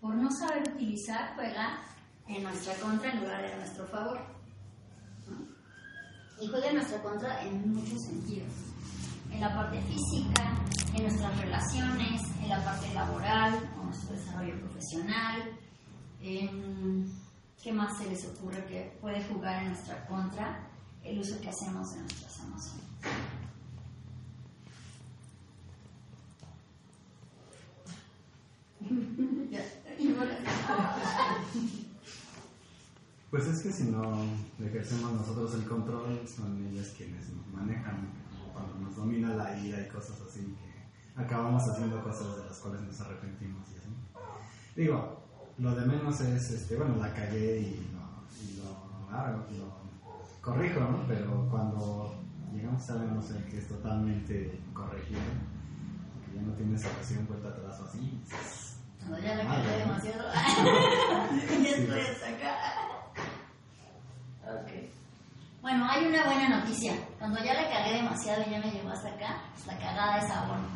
por no saber utilizar, juega en nuestra contra en lugar de en nuestro favor. Y juega en nuestra contra en muchos sentidos. En la parte física, en nuestras relaciones, en la parte laboral, en nuestro desarrollo profesional, qué más se les ocurre que puede jugar en nuestra contra el uso que hacemos de nuestras emociones. Pues es que si no ejercemos nosotros el control, son ellas quienes nos manejan, cuando nos domina la ira y cosas así, que acabamos haciendo cosas de las cuales nos arrepentimos y así. Digo, lo de menos es, este, bueno, la cagué y lo, lo, corrijo, ¿no? Pero cuando llegamos a ver, no sé, que es totalmente corregido, que ya no tienes ocasión vuelta atrás o así, cuando ya la demasiado, ya estoy hasta acá. Bueno, hay una buena noticia. Cuando ya la cagué demasiado y ya me llegó hasta acá, la cagada es abono.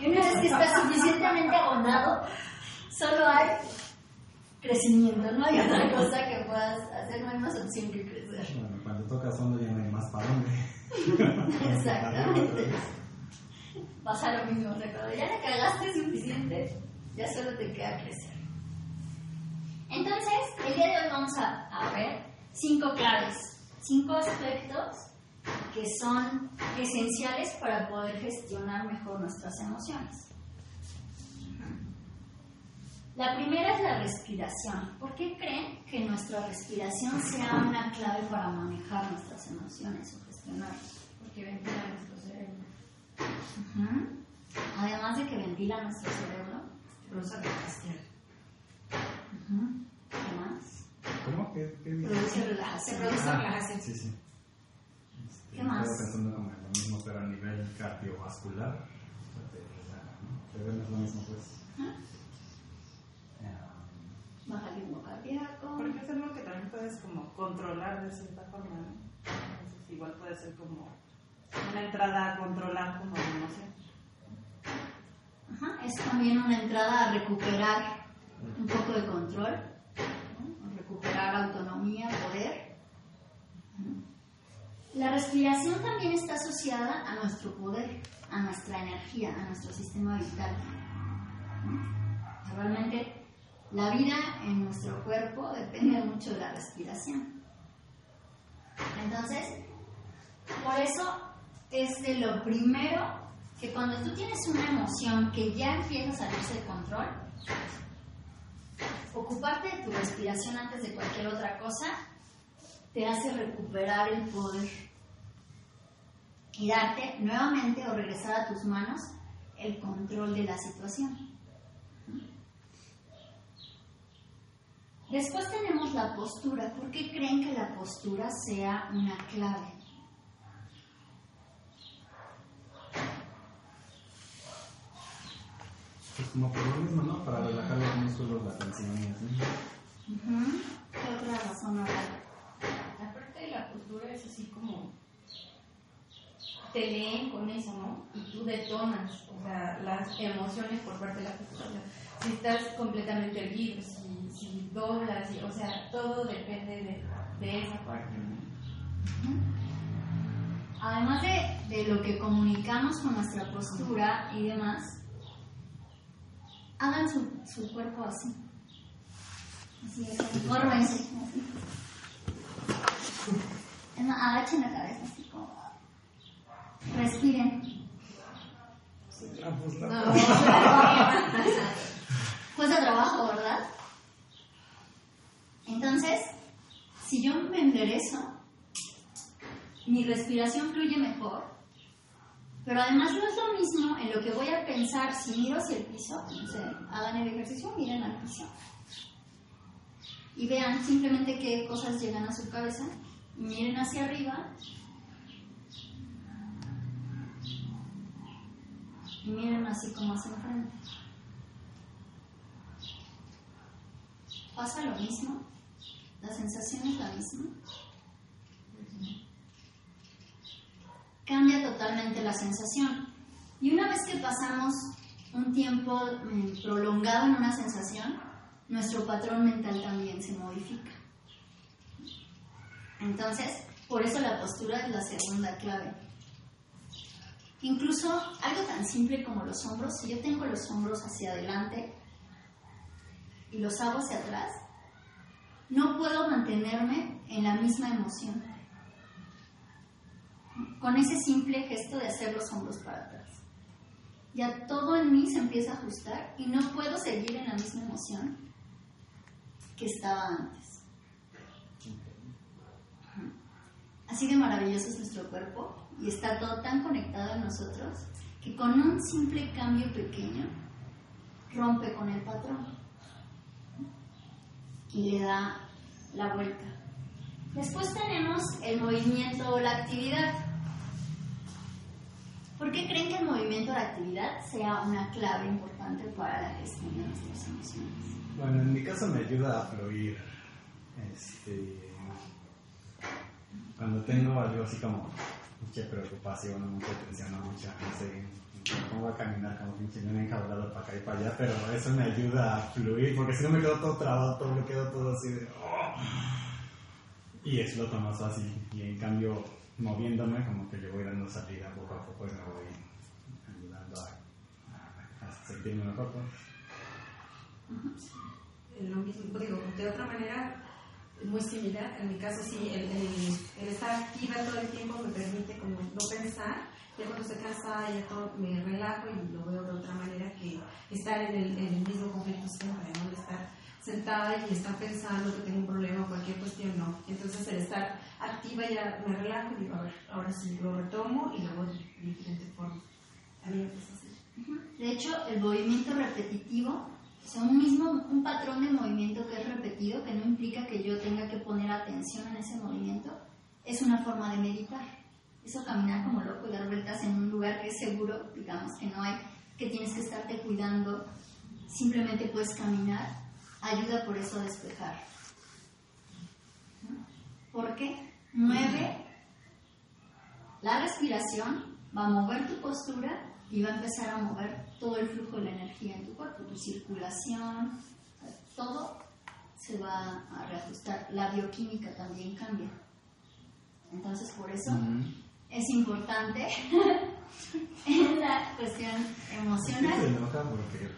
Y una vez que está suficientemente abonado, solo hay crecimiento, no hay otra cosa que puedas hacer, no hay más opción que crecer. Bueno, cuando tocas fondo ya no hay más para dónde. Exactamente. Pasa lo mismo, cuando ya la cagaste suficiente, ya solo te queda crecer. Entonces, el día de hoy vamos a, a ver cinco claves, cinco aspectos que son esenciales para poder gestionar mejor nuestras emociones. La primera es la respiración. ¿Por qué creen que nuestra respiración sea una clave para manejar nuestras emociones o gestionarlas? Porque ventila nuestro cerebro. Además de que ventila nuestro cerebro. Produce relajación. ¿Qué más? ¿Cómo? ¿Qué, qué produce relajación. Se produce relajación. Sí, sí. ¿Qué más? Estaba pensando en lo mismo, pero a nivel cardiovascular. Pero no es lo mismo, pues. Baja el ritmo cardíaco. Porque es algo que también puedes como controlar de cierta forma, ¿no? Entonces igual puede ser como una entrada a controlar como la emoción. Es también una entrada a recuperar un poco de control, recuperar autonomía, poder. La respiración también está asociada a nuestro poder, a nuestra energía, a nuestro sistema vital. Realmente la vida en nuestro cuerpo depende mucho de la respiración. Entonces, por eso es de lo primero que cuando tú tienes una emoción que ya empieza a salirse de control, ocuparte de tu respiración antes de cualquier otra cosa te hace recuperar el poder y darte nuevamente o regresar a tus manos el control de la situación. Después tenemos la postura. ¿Por qué creen que la postura sea una clave? Pues como por lo mismo, ¿no? Para relajar los músculos, la tensión y así. ¿Qué otra razón habrá? Aparte de la postura es así como te leen con eso, ¿no? Y tú detonas, o sea, las emociones por parte de la postura. si estás completamente erguido, si, si doblas, o sea, todo depende de, de esa parte. Además de, de lo que comunicamos con nuestra postura y demás, hagan su, su cuerpo así. Así es, fórmense. Es más, agachen la cabeza así como. Respiren. No. Cuesta trabajo, ¿verdad? Entonces, si yo me enderezo, mi respiración fluye mejor, pero además no es lo mismo en lo que voy a pensar si miro hacia el piso, hagan el ejercicio, miren al piso. Y vean simplemente qué cosas llegan a su cabeza, miren hacia arriba. Y miren así como hacia enfrente. Pasa lo mismo, la sensación es la misma. Cambia totalmente la sensación. Y una vez que pasamos un tiempo eh, prolongado en una sensación, nuestro patrón mental también se modifica. Entonces, por eso la postura es la segunda clave. Incluso algo tan simple como los hombros, si yo tengo los hombros hacia adelante y los hago hacia atrás, no puedo mantenerme en la misma emoción. Con ese simple gesto de hacer los hombros para atrás. Ya todo en mí se empieza a ajustar y no puedo seguir en la misma emoción que estaba antes. Así de maravilloso es nuestro cuerpo y está todo tan conectado en nosotros que con un simple cambio pequeño rompe con el patrón y le da la vuelta. Después tenemos el movimiento o la actividad. ¿Por qué creen que el movimiento o la actividad sea una clave importante para la gestión de nuestras emociones? Bueno, en mi caso me ayuda a fluir. Este, cuando tengo algo así como mucha preocupación, mucha tensión, mucha, no sé, pongo a caminar como pinche he enjaulado para acá y para allá, pero eso me ayuda a fluir, porque si no me quedo todo trabado, todo me quedo todo así de... oh, y exploto más fácil, y en cambio moviéndome como que le voy dando salida poco a poco y me voy ayudando a, a- sentirme mejor. pues. lo mismo, digo, de otra manera, muy similar. En mi caso, sí, el, estar activa todo el tiempo me permite como no pensar. Ya cuando estoy cansada, ya todo me relajo y lo veo de otra manera que estar en el, en el mismo conflicto siempre, ¿no? Estar sentada y estar pensando que tengo un problema o cualquier cuestión, no. Entonces, el estar activa ya me relajo y digo, a ver, ahora sí lo retomo y lo hago de diferente forma. De hecho, el movimiento repetitivo, sea, un mismo, un patrón de movimiento que es repetido, que no implica que yo tenga que poner atención en ese movimiento, es una forma de meditar. Eso caminar como loco y dar vueltas en un lugar que es seguro, digamos que no hay, que tienes que estarte cuidando, simplemente puedes caminar, ayuda por eso a despejar. Porque mueve la respiración, va a mover tu postura y va a empezar a mover todo el flujo de la energía en tu cuerpo, tu circulación, todo se va a reajustar. La bioquímica también cambia. Entonces, por eso es importante en la cuestión Se emocional. enoja porque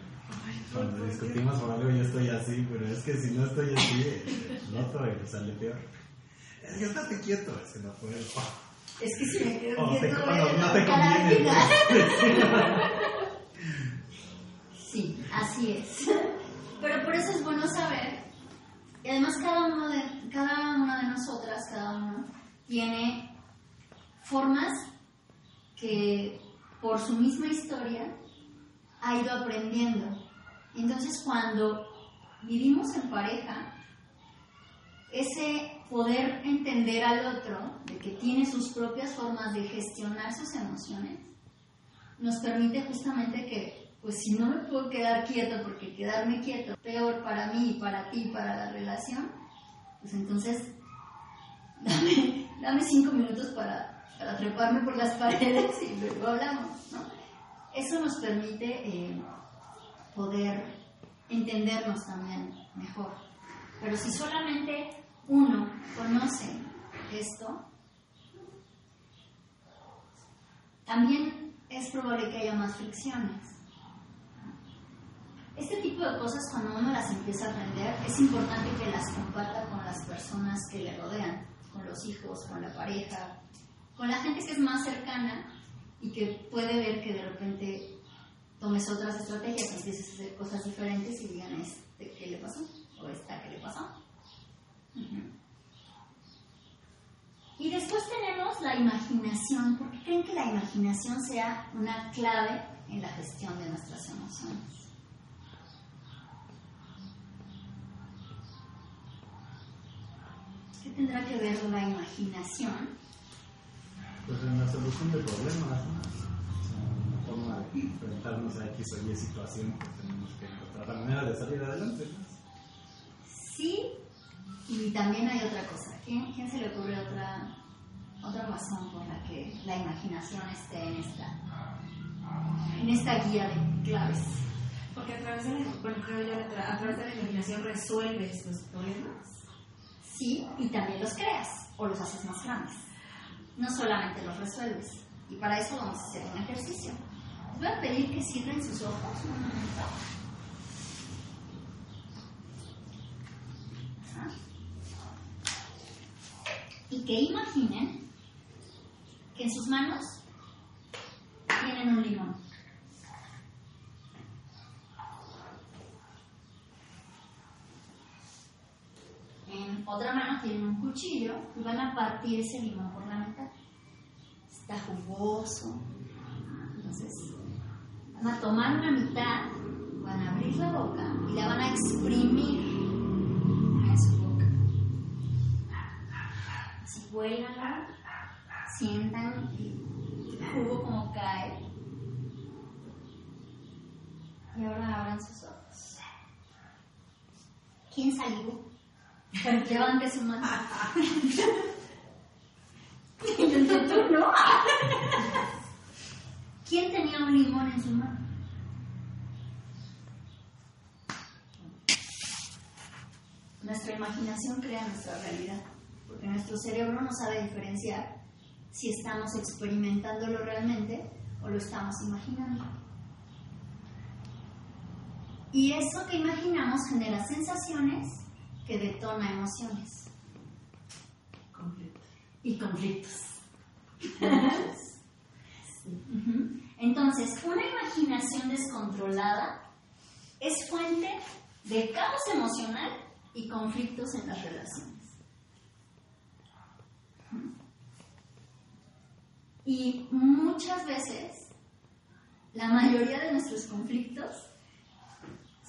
cuando discutimos por algo yo estoy así, pero es que si no estoy así, noto y sale peor. Es que estate quieto, es que no puedo. Es que si me quedo Oh, te- quieto, voy a no te conviene. Sí, así es. Pero por eso es bueno saber, y además cada, uno de, cada una de nosotras, cada uno, tiene formas que por su misma historia ha ido aprendiendo. Entonces cuando vivimos en pareja, ese poder entender al otro, de que tiene sus propias formas de gestionar sus emociones, nos permite justamente que, pues si no me puedo quedar quieto, porque quedarme quieto peor para mí, para ti, para la relación, pues entonces dame, dame cinco minutos para, para treparme por las paredes y luego hablamos. Eso nos permite eh, poder entendernos también mejor. Pero si solamente uno conoce esto, también es probable que haya más fricciones. Este tipo de cosas, cuando uno las empieza a aprender, es importante que las comparta con las personas que le rodean, con los hijos, con la pareja, con la gente que es más cercana y que puede ver que de repente tomes otras estrategias, empieces a hacer cosas diferentes y digan, ¿este qué le pasó? ¿O esta qué le pasó? Y después tenemos la imaginación. ¿Por qué creen que la imaginación sea una clave en la gestión de nuestras emociones? ¿Qué tendrá que ver la imaginación? Pues en la solución de problemas, ¿no? Enfrentarnos a X o Y situación, pues tenemos que encontrar la manera de salir adelante. ¿no? Sí, y también hay otra cosa. ¿Quién, quién se le ocurre otra, otra razón por la que la imaginación esté en esta, en esta guía de claves. Porque a través de la, bueno, creo yo, a través de la imaginación resuelves los problemas. Sí, y también los creas o los haces más grandes. No solamente los resuelves. Y para eso vamos a hacer un ejercicio. Voy a pedir que cierren sus ojos un momento. Y que imaginen que en sus manos tienen un limón. En otra mano tienen un cuchillo y van a partir ese limón por la mitad. Está jugoso. Entonces, van a tomar una mitad, van a abrir la boca y la van a exprimir en su boca. Así huélanla, sientan el jugo como cae. Y ahora abran sus ojos. ¿Quién salió? Levante su mano. tú no. ¿Quién tenía un limón en su mano? Nuestra imaginación crea nuestra realidad, porque nuestro cerebro no sabe diferenciar si estamos experimentándolo realmente o lo estamos imaginando. Y eso que imaginamos genera sensaciones que detona emociones Conflicto. y conflictos. Ujú. Entonces, una imaginación descontrolada es fuente de caos emocional y conflictos en las relaciones. Y muchas veces, la mayoría de nuestros conflictos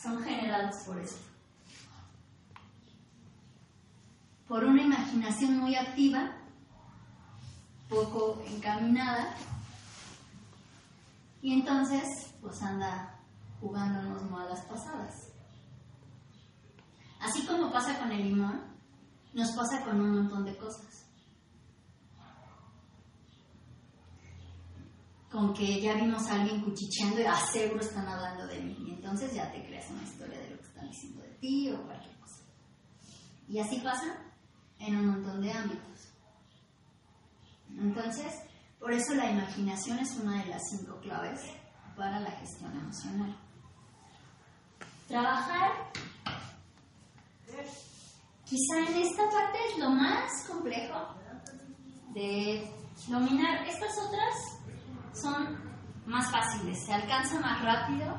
son generados por esto. Por una imaginación muy activa, poco encaminada, y entonces pues anda jugándonos malas pasadas. Así como pasa con el limón, nos pasa con un montón de cosas. Con que ya vimos a alguien cuchicheando y ah, seguro están hablando de mí. Y entonces ya te creas una historia de lo que están diciendo de ti o cualquier cosa. Y así pasa en un montón de ámbitos. Entonces, por eso la imaginación es una de las cinco claves para la gestión emocional. Trabajar, quizá en esta parte es lo más complejo de dominar. Estas otras son más fáciles, se alcanza más rápido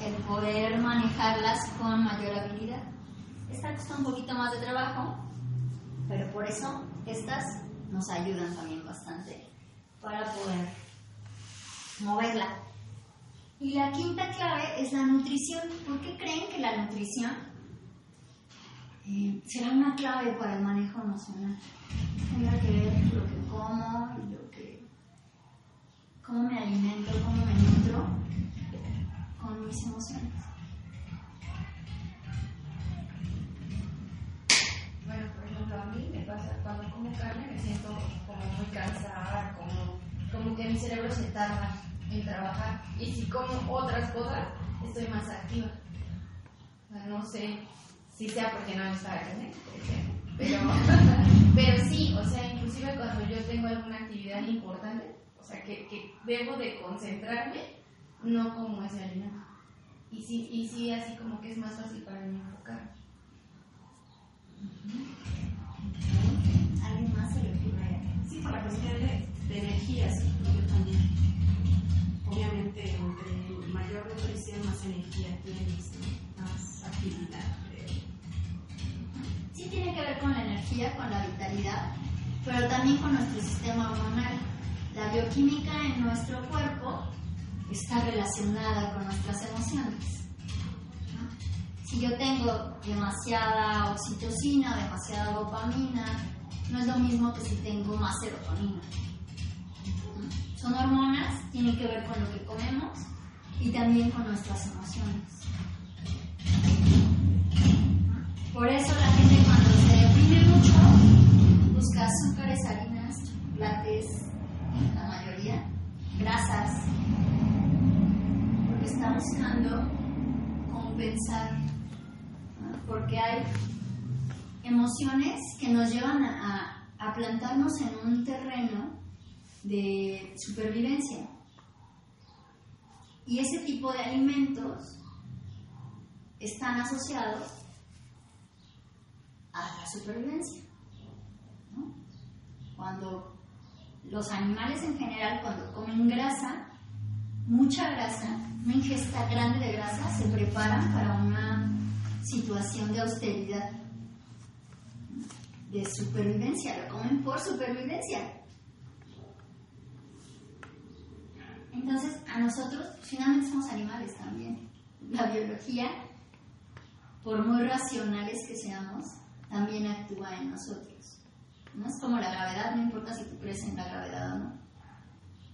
el poder manejarlas con mayor habilidad. Esta cuesta un poquito más de trabajo, pero por eso estas nos ayudan también bastante para poder moverla. Y la quinta clave es la nutrición. ¿Por qué creen que la nutrición eh, será una clave para el manejo emocional? Tendrá que ver lo que como lo que, cómo me alimento, cómo me nutro con mis emociones. A mí me pasa cuando como carne me siento como muy cansada, como, como que mi cerebro se tarda en trabajar. Y si como otras cosas, estoy más activa. No sé si sea porque no está carne. Pero, pero sí, o sea, inclusive cuando yo tengo alguna actividad importante, o sea, que, que debo de concentrarme, no como ese alimento. Y sí, y sí, así como que es más fácil para mí enfocarme. ¿Alguien más se le ocurre? Sí, por la cuestión de, de energías, yo también. Obviamente, entre mayor nutrición, más energía tienes, más actividad. Sí tiene que ver con la energía, con la vitalidad, pero también con nuestro sistema hormonal. La bioquímica en nuestro cuerpo está relacionada con nuestras emociones. Si yo tengo demasiada oxitocina, demasiada dopamina, no es lo mismo que si tengo más serotonina. Son hormonas, tienen que ver con lo que comemos y también con nuestras emociones. Por eso la gente cuando se deprime mucho busca azúcares, harinas, chocolates, la mayoría, grasas, porque estamos buscando compensar. Porque hay emociones que nos llevan a, plantarnos en un terreno de supervivencia. Y ese tipo de alimentos están asociados a la supervivencia. Cuando los animales en general, cuando comen grasa, mucha grasa, una ingesta grande de grasa, se preparan para una situación de austeridad, de supervivencia, lo comen por supervivencia. Entonces, a nosotros, finalmente somos animales también. La biología, por muy racionales que seamos, también actúa en nosotros. ¿No? Es como la gravedad, no importa si tú crees la gravedad o no.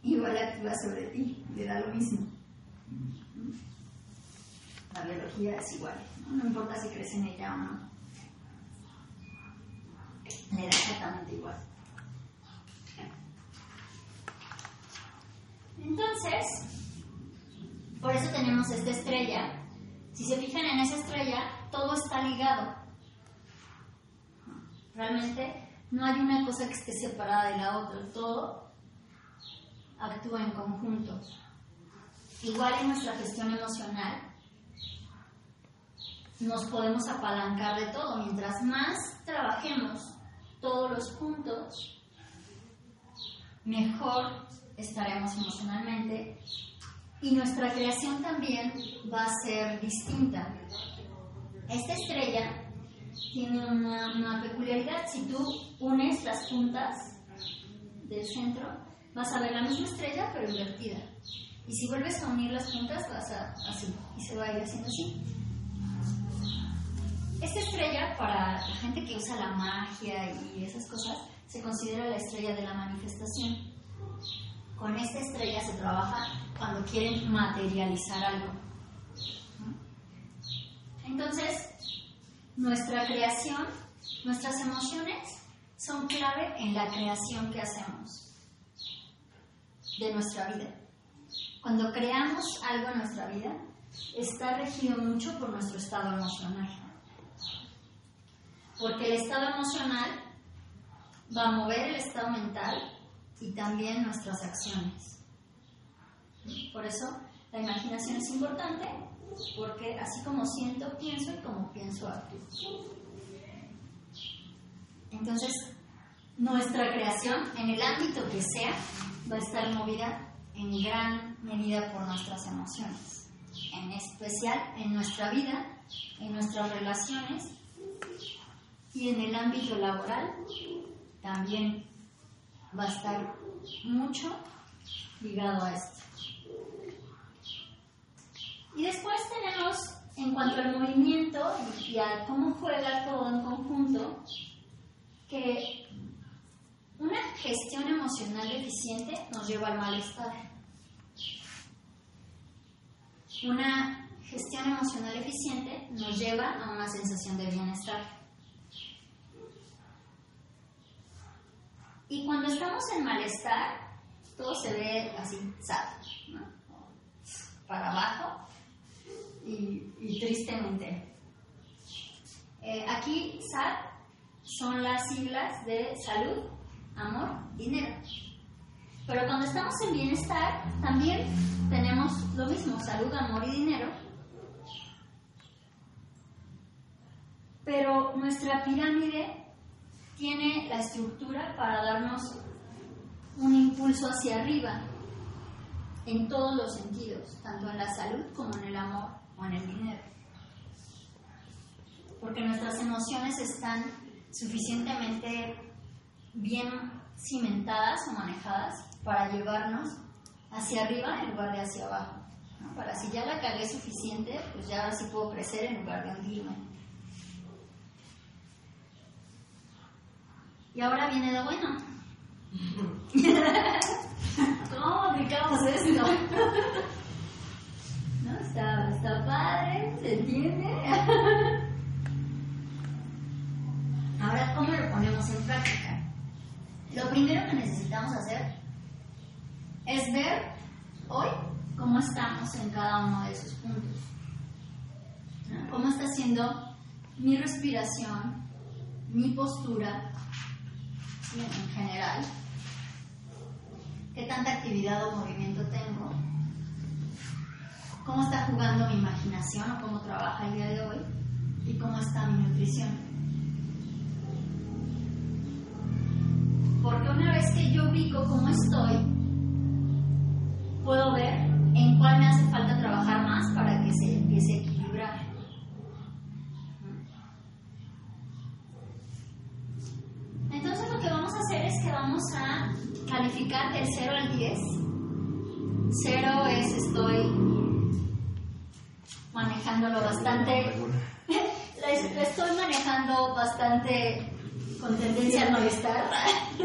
Igual actúa sobre ti, le da lo mismo. La biología es igual, ¿no? importa si crees en ella o no. Le da exactamente igual. Entonces, por eso tenemos esta estrella. Si se fijan en esa estrella, todo está ligado. Realmente no hay una cosa que esté separada de la otra, todo actúa en conjunto. Igual en nuestra gestión emocional, nos podemos apalancar de todo. Mientras más trabajemos todos los puntos, mejor estaremos emocionalmente y nuestra creación también va a ser distinta. Esta estrella tiene una, una, peculiaridad. Si tú unes las puntas del centro, vas a ver la misma estrella pero invertida. Y si vuelves a unir las puntas, vas a así y se va a ir haciendo así. Esta estrella, para la gente que usa la magia y esas cosas, se considera la estrella de la manifestación. Con esta estrella se trabaja cuando quieren materializar algo. Entonces, nuestra creación, nuestras emociones son clave en la creación que hacemos de nuestra vida. Cuando creamos algo en nuestra vida, está regido mucho por nuestro estado emocional. Porque el estado emocional va a mover el estado mental y también nuestras acciones. Por eso la imaginación es importante, porque así como siento, pienso y como pienso, actúo. Entonces, nuestra creación, en el ámbito que sea, va a estar movida en gran medida por nuestras emociones, en especial en nuestra vida, en nuestras relaciones y en el ámbito laboral también va a estar mucho ligado a esto. Y después tenemos, en cuanto al movimiento y a cómo juega todo en conjunto, que una gestión emocional deficiente nos lleva al malestar. Una gestión emocional eficiente nos lleva a una sensación de bienestar. Y cuando estamos en malestar, todo se ve así, sad, ¿no? para abajo y, tristemente. Eh, aquí, SAD son las siglas de salud, amor, dinero. Pero cuando estamos en bienestar, también tenemos lo mismo, salud, amor y dinero. Pero nuestra pirámide tiene la estructura para darnos un impulso hacia arriba en todos los sentidos, tanto en la salud como en el amor o en el dinero. Porque nuestras emociones están suficientemente bien cimentadas o manejadas para llevarnos hacia arriba en lugar de hacia abajo. Para si ya la cagué suficiente, pues ya ahora sí puedo crecer en lugar de hundirme. Y ahora viene lo bueno. ¿Cómo aplicamos esto? ¿No? Está, está padre, se entiende. Ahora, ¿cómo lo ponemos en práctica? Lo primero que necesitamos hacer es ver hoy cómo estamos en cada uno de esos puntos. ¿Cómo está siendo mi respiración, mi postura en general? ¿Qué tanta actividad o movimiento tengo? ¿Cómo está jugando mi imaginación o cómo trabaja el día de hoy? ¿Y cómo está mi nutrición? Porque una vez que yo ubico cómo estoy, puedo ver en cuál me hace falta trabajar más para que se empiece del 0 al 10. 0 es estoy manejándolo bastante, lo estoy manejando bastante con tendencia al malestar.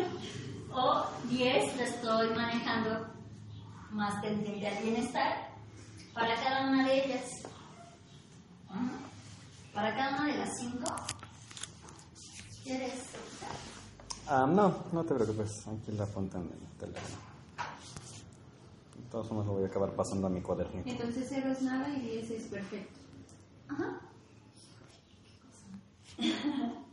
o 10 lo estoy manejando más tendente al bienestar para cada una de ellas. Para cada una de las cinco. ¿Quieres? Ah, no, no te preocupes. Aquí la apuntan en el teléfono. De todos modos lo voy a acabar pasando a mi cuadernito. Entonces 0 es nada y 10 es perfecto. Ajá.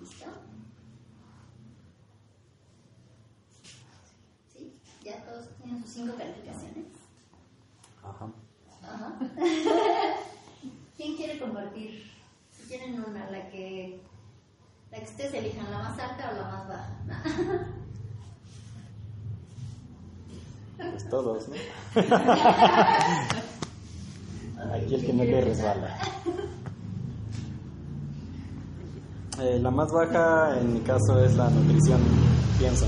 ¿Listo? ¿Sí? ¿Ya sus cinco calificaciones? Ajá. Ajá. ¿Quién quiere compartir? Si quieren una, la que, la que ustedes elijan, la más alta o la más baja. Pues todos, ¿no? Aquí el que no le resbala. Eh, la más baja en mi caso es la nutrición, pienso.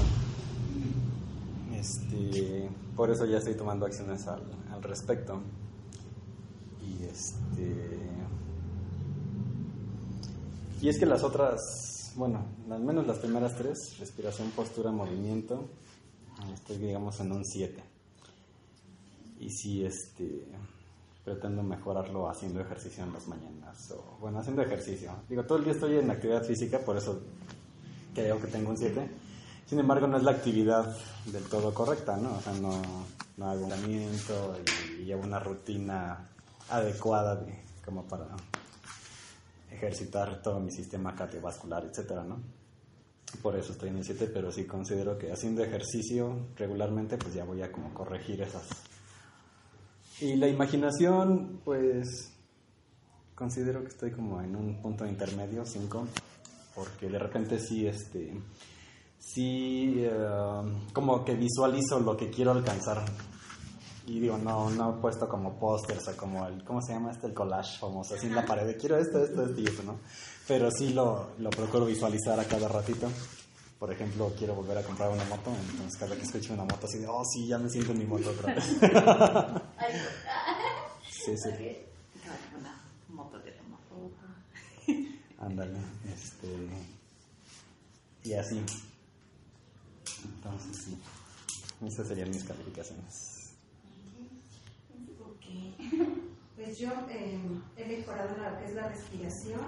Por eso ya estoy tomando acciones al, al respecto. Y este. Y es que las otras, bueno, al menos las primeras tres, respiración, postura, movimiento, estoy digamos en un 7. Y sí, este, pretendo mejorarlo haciendo ejercicio en las mañanas. O, bueno, haciendo ejercicio. Digo, todo el día estoy en actividad física, por eso creo que tengo un 7. Sin embargo, no es la actividad del todo correcta, ¿no? O sea, no, no hago entrenamiento y, y una rutina adecuada de, como para ejercitar todo mi sistema cardiovascular, etcétera, ¿no? Por eso estoy en el 7, pero sí considero que haciendo ejercicio regularmente, pues ya voy a como corregir esas. Y la imaginación, pues considero que estoy como en un punto intermedio, 5, porque de repente sí, este, sí, eh, como que visualizo lo que quiero alcanzar. Y digo, no, no he puesto como pósters o como el, ¿cómo se llama este? El collage famoso, así en la pared, de quiero esto, esto, esto y esto, ¿no? Pero sí lo, lo procuro visualizar a cada ratito. Por ejemplo, quiero volver a comprar una moto, entonces cada que escucho una moto así de, oh sí, ya me siento en mi moto otra vez. sí, sí, Una moto de toma foto. ándale, este, y así. Entonces sí, esas serían mis calificaciones. Pues yo eh, he mejorado lo que es la respiración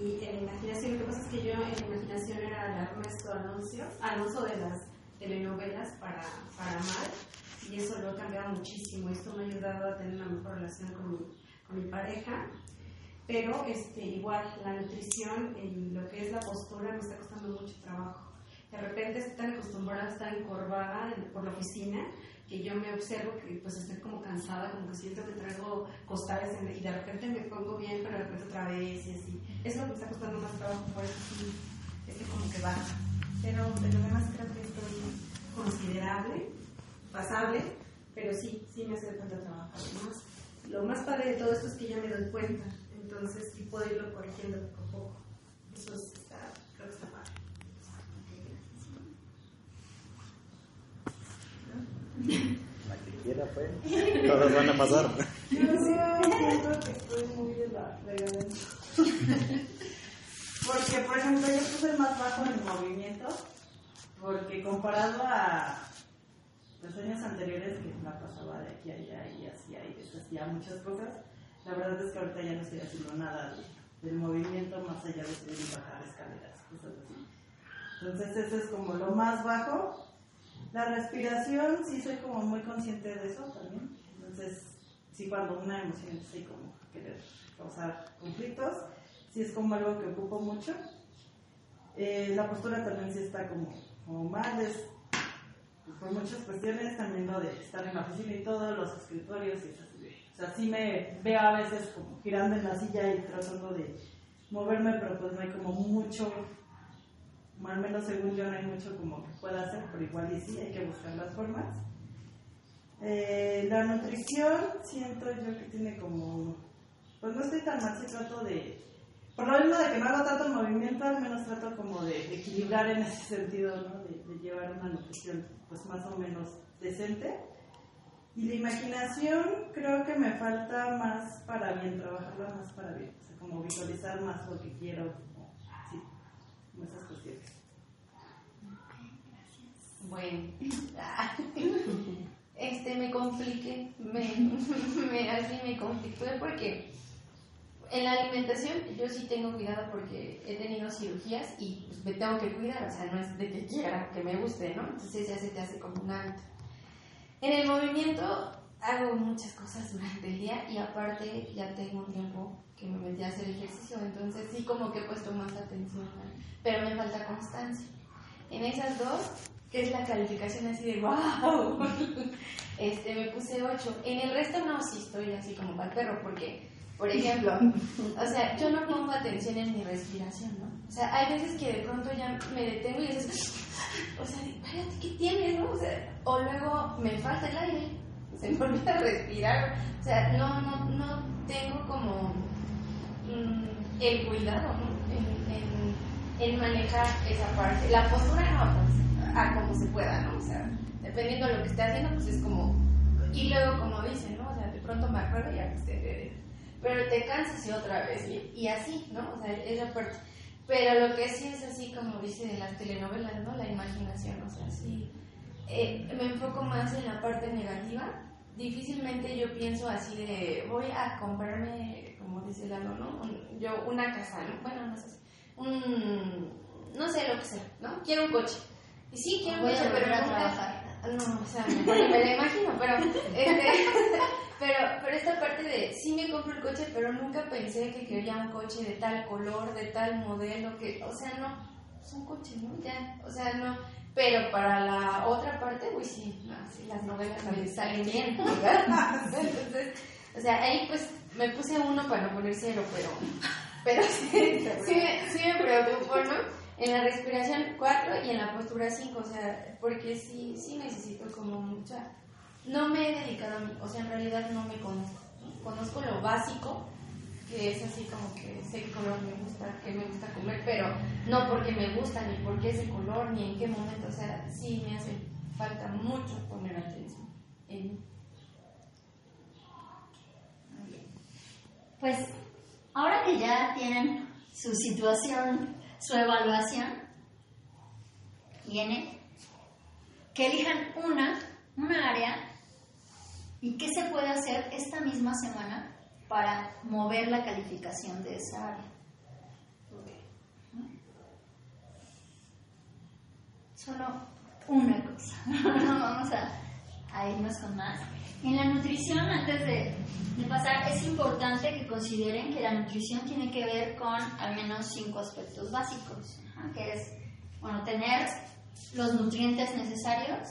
y en la imaginación. Lo que pasa es que yo en imaginación era darme estos anuncios, anuncio de las telenovelas para, para amar y eso lo ha cambiado muchísimo. Esto me ha ayudado a tener una mejor relación con mi, con mi pareja, pero este, igual la nutrición en lo que es la postura me está costando mucho trabajo. De repente estoy tan acostumbrada a estar encorvada en- por la oficina que yo me observo que pues estoy como cansada, como que siento que traigo costales y de repente me pongo bien, pero de repente otra vez y así. Es lo que me está costando más trabajo, por eso es que como que baja. Pero de lo demás creo que estoy considerable, pasable, pero sí, sí me hace falta trabajar más. Lo más padre de todo esto es que ya me doy cuenta, entonces sí puedo irlo corrigiendo poco a poco. Eso es- está, creo que está padre. La que quiera, pues. Todos van a pasar. Yo siento que estoy muy. Porque, por ejemplo, yo puse el más bajo en el movimiento, porque comparado a los años anteriores que la pasaba de aquí a allá y hacía y deshacía muchas cosas, la verdad es que ahorita ya no estoy haciendo nada de- del movimiento más allá de subir y bajar escaleras, cosas así. Entonces, eso es como lo más bajo. La respiración, sí soy como muy consciente de eso también. Entonces, sí, cuando una emoción es así como querer causar conflictos, sí es como algo que ocupo mucho. Eh, la postura también sí está como, mal, es por muchas cuestiones, también lo de estar en la oficina y todo, los escritorios y esas O sea, sí me veo a veces como girando en la silla y tratando de moverme, pero pues no hay como mucho, al menos según yo no hay mucho como que pueda hacer, pero igual y sí, hay que buscar las formas. Eh, la nutrición siento yo que tiene como, pues no estoy tan mal si trato de, por lo mismo de que no hago tanto movimiento, al menos trato como de equilibrar en ese sentido, ¿no? De, llevar una nutrición pues más o menos decente. Y la imaginación creo que me falta más para bien, trabajarla más para bien, o sea, como visualizar más lo que quiero, como, sí, como esas cuestiones. Bueno, este me compliqué, me, me, así me conflictué porque en la alimentación yo sí tengo cuidado porque he tenido cirugías y pues, me tengo que cuidar, o sea, no es de que quiera, que me guste, ¿no? Entonces ya se te hace como un hábito. En el movimiento hago muchas cosas durante el día y aparte ya tengo un tiempo que me metí a hacer ejercicio, entonces sí como que he puesto más atención, ¿no? pero me falta constancia. En esas dos, que es la calificación así de wow, este, me puse 8. En el resto no, sí estoy así como para el perro, porque, por ejemplo, o sea, yo no pongo atención en mi respiración, ¿no? O sea, hay veces que de pronto ya me detengo y dices, o sea, espérate, ¿qué tienes, no? O sea, o luego me falta el aire, se me olvida respirar, o sea, no, no, no tengo como mm, el cuidado, ¿no? En, en, en manejar esa parte. La postura no, pues, como se pueda, ¿no? O sea, dependiendo de lo que esté haciendo, pues es como. Y luego, como dicen, ¿no? O sea, de pronto me acuerdo ya. Pero te cansas y otra vez, y, así, ¿no? O sea, esa parte. Pero lo que sí es así, como dice de las telenovelas, ¿no? La imaginación, o sea, sí. Eh, me enfoco más en la parte negativa. Difícilmente yo pienso así de voy a comprarme, como dice Lalo, ¿no? Un- yo una casa, ¿no? Bueno, no sé, un, no sé lo que sea, ¿no? Quiero un coche. Y sí, quiero un Voy a coche, pero a nunca- trabajar. No, o sea, me, me la imagino, pero, este, pero, pero esta parte de sí me compro el coche, pero nunca pensé que quería un coche de tal color, de tal modelo, que, o sea, no, es un coche, ¿no? Ya, o sea, no. Pero para la otra parte, uy, sí, no, sí, las novelas me salen bien, ¿verdad? Entonces, o sea, ahí pues me puse uno para no poner cero, pero, pero sí, sí, me, sí me preocupo, ¿no? En la respiración 4 y en la postura 5, o sea, porque sí, sí necesito como mucha... No me he dedicado a mí, o sea, en realidad no me conozco. ¿no? Conozco lo básico, que es así como que sé qué color me gusta, qué me gusta comer, pero no porque me gusta, ni porque es de color, ni en qué momento, o sea, sí me hace falta mucho poner atención en. Pues ahora que ya tienen su situación, su evaluación, viene que elijan una, una área y qué se puede hacer esta misma semana para mover la calificación de esa área. Solo una cosa. No vamos a, a irnos con más. En la nutrición, antes de, pasar, es importante que consideren que la nutrición tiene que ver con al menos cinco aspectos básicos, que es, bueno, tener los nutrientes necesarios,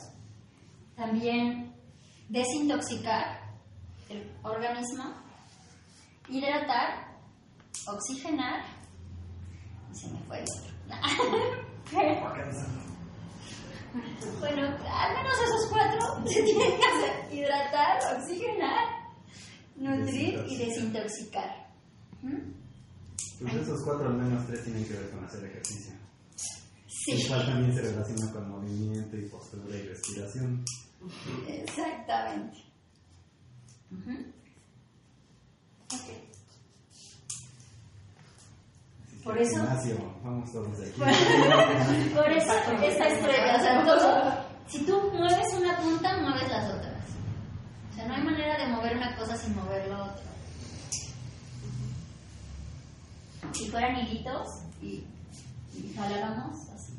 también desintoxicar el organismo, hidratar, oxigenar, y se me fue el otro. Bueno, al menos esos cuatro se tienen que hacer: hidratar, oxigenar, nutrir y desintoxicar. ¿Mm? Pues esos cuatro, al menos tres, tienen que ver con hacer ejercicio. El Sí, cual también se relaciona con movimiento y postura y respiración. exactamente. Que Por eso- Gimnasio, vamos todos de aquí. Por eso esta estrella, o sea, todo, si tú mueves una punta, mueves las otras. O sea, no hay manera de mover una cosa sin mover la otra. Si fueran hilitos y, y jaláramos así,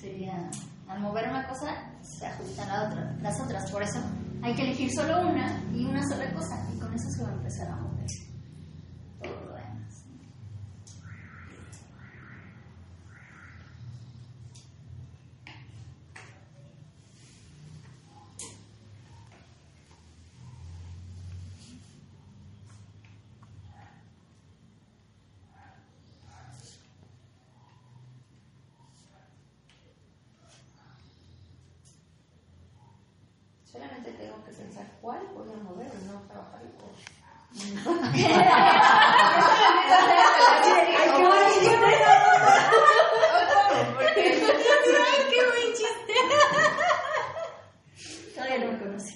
sería, al mover una cosa, se ajustan a otra, las otras. Por eso hay que elegir solo una y una sola cosa, y con eso se va a empezar a mover todo lo demás. Solamente tengo que pensar cuál voy a mover o no trabajar el ¡Ay, qué buen chiste! Todavía no me conoce.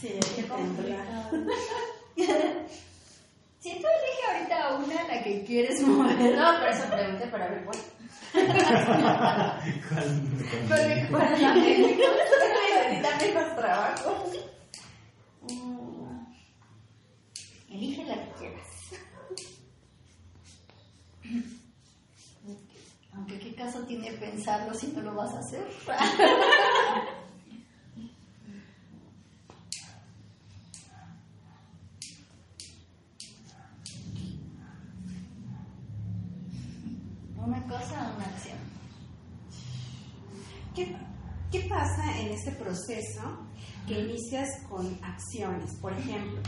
Sí, que temblar. Si tú eliges ahorita una, la que quieres mover. No, por eso pregunté para ver cuál. ¿Cuál? Porque es la técnica. Necesita menos trabajo. Elige la que quieras. Aunque qué caso tiene pensarlo si no lo vas a hacer. Una cosa o una acción. ¿Qué, qué pasa en este proceso que inicias con acciones? Por ejemplo,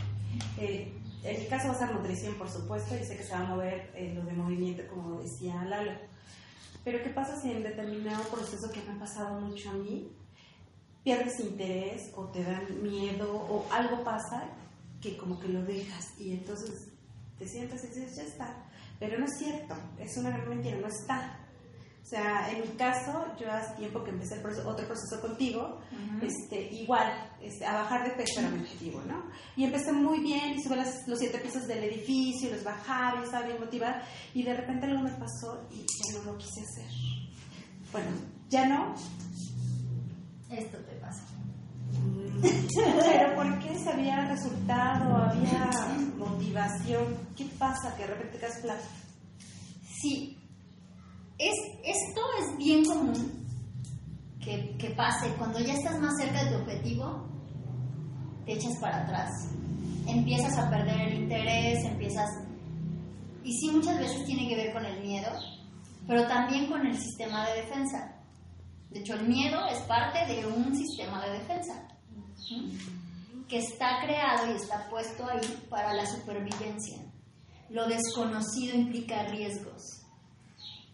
eh, en mi caso va a ser nutrición, por supuesto, y sé que se va a mover eh, lo de movimiento, como decía Lalo. Pero ¿qué pasa si en determinado proceso que me ha pasado mucho a mí, pierdes interés o te dan miedo o algo pasa que como que lo dejas y entonces te sientas y dices, ya está. Pero no es cierto, es una gran mentira, no está. O sea, en mi caso, yo hace tiempo que empecé el proceso- otro proceso contigo, este, igual, este, a bajar de peso era mi objetivo, ¿no? Y empecé muy bien, y subí las- los siete pisos del edificio, los bajaba, y estaba bien motivada, y de repente algo me pasó y ya no lo quise hacer. Bueno, ya no, Esto te pasa. pero ¿por qué? Si había resultado, había motivación, ¿qué pasa? Que de repente quedas flaca. Sí, es, esto es bien común que, que pase. Cuando ya estás más cerca de tu objetivo, te echas para atrás. Empiezas a perder el interés, empiezas... Y sí, muchas veces tiene que ver con el miedo, pero también con el sistema de defensa. De hecho, el miedo es parte de un sistema de defensa ¿sí? que está creado y está puesto ahí para la supervivencia. Lo desconocido implica riesgos.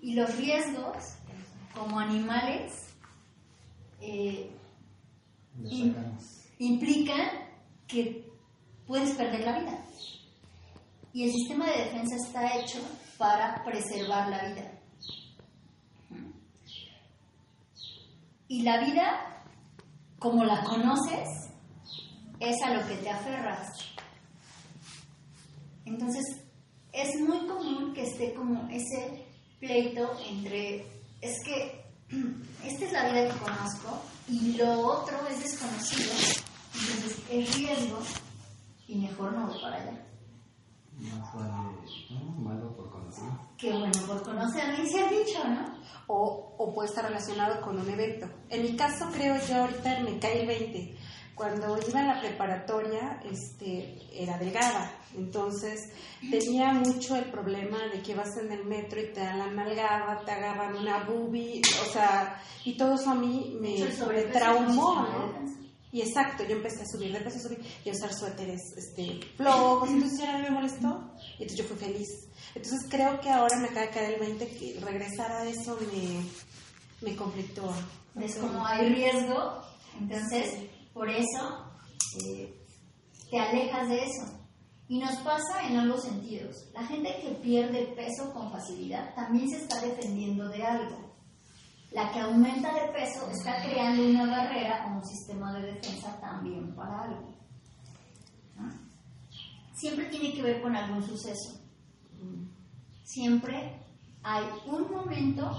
Y los riesgos, como animales, eh, implican que puedes perder la vida. Y el sistema de defensa está hecho para preservar la vida. Y la vida, como la conoces, es a lo que te aferras. Entonces, es muy común que esté como ese pleito entre, es que esta es la vida que conozco y lo otro es desconocido, entonces es riesgo y mejor no voy para allá. Más vale ¿no? malo por conocer. Qué bueno por conocerme y se ha dicho, ¿no? o, o puede estar relacionado con un evento. En mi caso, creo yo, ahorita me cae el 20. Cuando iba a la preparatoria, este, era delgada, entonces tenía mucho el problema de que vas en el metro y te dan la nalgada, te agarran una boobie, o sea, y todo eso a mí me, traumó, es ¿no? Y exacto, yo empecé a subir de peso, subir, y a usar suéteres este, flojos, entonces ya no me molestó, y entonces yo fui feliz. Entonces creo que ahora me acaba de caer el 20 que regresar a eso me, me conflictúa. ves como hay riesgo, entonces por eso eh, te alejas de eso. Y nos pasa en ambos sentidos. La gente que pierde peso con facilidad también se está defendiendo de algo. La que aumenta de peso está creando una barrera o un sistema de defensa también para algo. ¿no? Siempre tiene que ver con algún suceso. Siempre hay un momento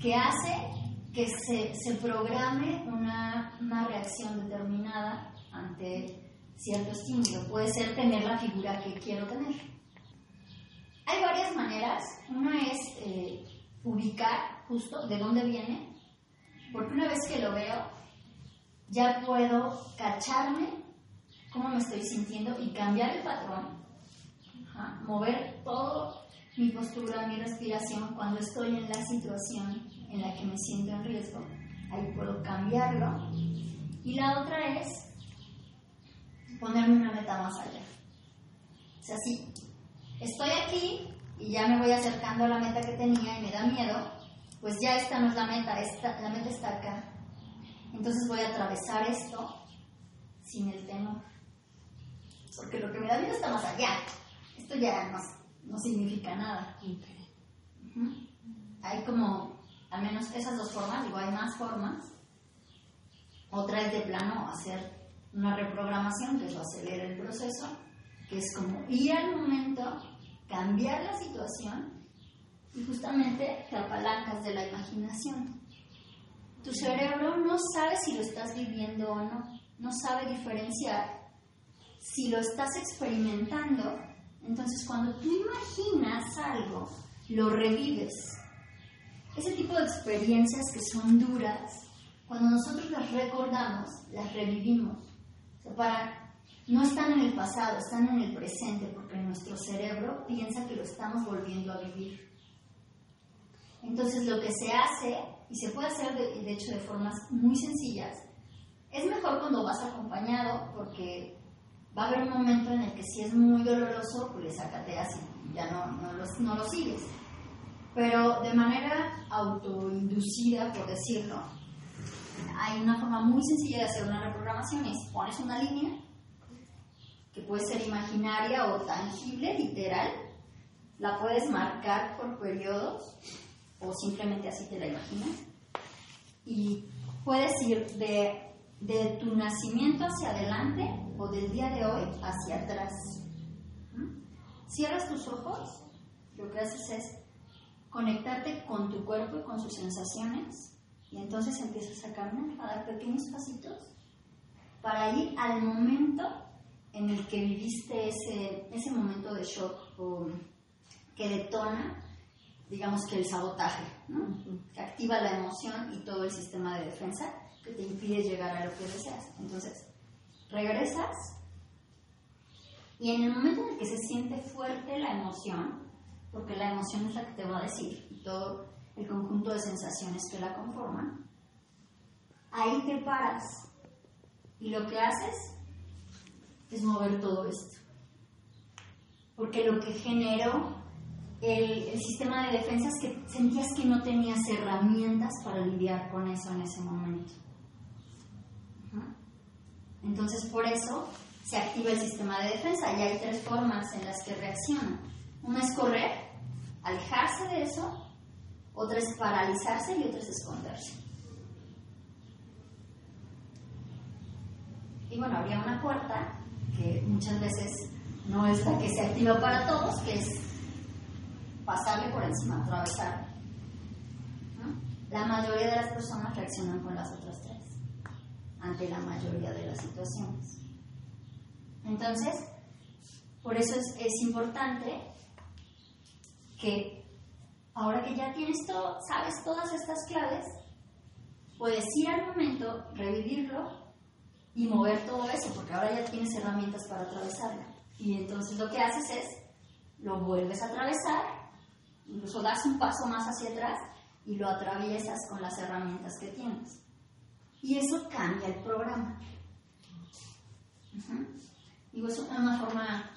que hace que se, se programe una, una reacción determinada ante cierto estímulo. Puede ser tener la figura que quiero tener. Hay varias maneras. Una es eh, ubicar justo de dónde viene, porque una vez que lo veo, ya puedo cacharme cómo me estoy sintiendo y cambiar el patrón. Ajá, Mover todo mi postura, mi respiración cuando estoy en la situación en la que me siento en riesgo. Ahí puedo cambiarlo. Y la otra es ponerme una meta más allá. O sea, si estoy aquí y ya me voy acercando a la meta que tenía y me da miedo, pues ya esta no es la meta, esta, la meta está acá. Entonces voy a atravesar esto sin el temor. Porque lo que me da miedo está más allá. Esto ya no, no significa nada. Hay como, al menos esas dos formas, digo, hay más formas. Otra es de plano hacer una reprogramación, que eso acelera el proceso, que es como ir al momento, cambiar la situación y justamente te apalancas de la imaginación. Tu cerebro no sabe si lo estás viviendo o no, no sabe diferenciar si lo estás experimentando. Entonces cuando tú imaginas algo, lo revives. Ese tipo de experiencias que son duras, cuando nosotros las recordamos, las revivimos. O sea, para, no están en el pasado, están en el presente, porque nuestro cerebro piensa que lo estamos volviendo a vivir. Entonces lo que se hace, y se puede hacer de, de hecho de formas muy sencillas, es mejor cuando vas acompañado porque va a haber un momento en el que si es muy doloroso, pues le sacateas y ya no, no, lo, no lo sigues. Pero de manera autoinducida, por decirlo, hay una forma muy sencilla de hacer una reprogramación, es pones una línea que puede ser imaginaria o tangible, literal, la puedes marcar por periodos o simplemente así te la imaginas y puedes ir de, de tu nacimiento hacia adelante o del día de hoy hacia atrás. Cierras tus ojos, lo que haces es conectarte con tu cuerpo y con sus sensaciones y entonces empiezas a caminar, a dar pequeños pasitos para ir al momento en el que viviste ese, ese momento de shock o que detona, digamos que el sabotaje, ¿no? que activa la emoción y todo el sistema de defensa que te impide llegar a lo que deseas. Entonces, regresas y en el momento en el que se siente fuerte la emoción, porque la emoción es la que te va a decir y todo el conjunto de sensaciones que la conforman, ahí te paras y lo que haces es mover todo esto. Porque lo que generó el, el, sistema de defensa es que sentías que no tenías herramientas para lidiar con eso en ese momento. Entonces, por eso se activa el sistema de defensa y hay tres formas en las que reacciona. Una es correr, alejarse de eso, otra es paralizarse y otra es esconderse. Y bueno, habría una cuarta, que muchas veces no es la que se activa para todos, que es pasarle por encima, atravesar. La mayoría de las personas reaccionan con las otras tres, ante la mayoría de las situaciones. Entonces, Por eso es, es importante que ahora que ya tienes todo, sabes todas estas claves, puedes ir al momento, revivirlo y mover todo eso, porque ahora ya tienes herramientas para atravesarlo. Y entonces lo que haces es, lo vuelves a atravesar, incluso das un paso más hacia atrás y lo atraviesas con las herramientas que tienes. Y eso cambia el programa. Ujú. Digo, es una forma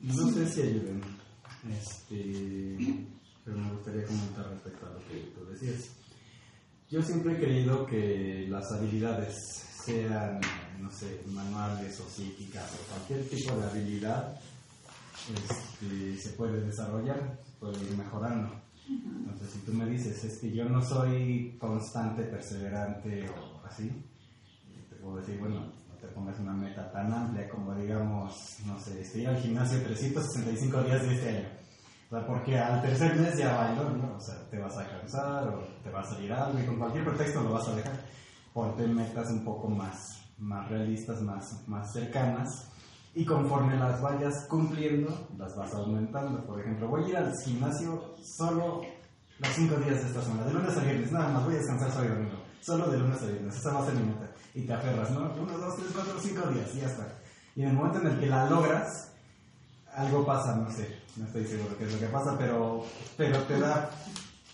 No sé si ayuden, este, pero me gustaría comentar respecto a lo que tú decías. Yo siempre he creído que las habilidades, sean, no sé, manuales o psíquicas o cualquier tipo de habilidad, este, se puede desarrollar, se puede ir mejorando. Entonces, si tú me dices, es que yo no soy constante, perseverante o así, te puedo decir, bueno, no te pongas una meta tan amplia como, digamos, no sé, estoy al gimnasio 365 días de este año. O sea, porque al tercer mes ya bailó, ¿no? O sea, te vas a cansar o te va a salir algo y con cualquier pretexto lo vas a dejar. Ponte metas un poco más, más realistas, más, más cercanas y conforme las vayas cumpliendo, las vas aumentando. Por ejemplo, voy a ir al gimnasio solo los cinco días de esta semana, de lunes a viernes, nada más, voy a descansar sábado y domingo, solo de lunes a viernes, esa va a ser mi meta. Y te aferras, ¿no? Uno, dos, tres, cuatro, cinco días, y ya está. Y en el momento en el que la logras, algo pasa, no sé, no estoy seguro qué es lo que pasa, pero, pero te da,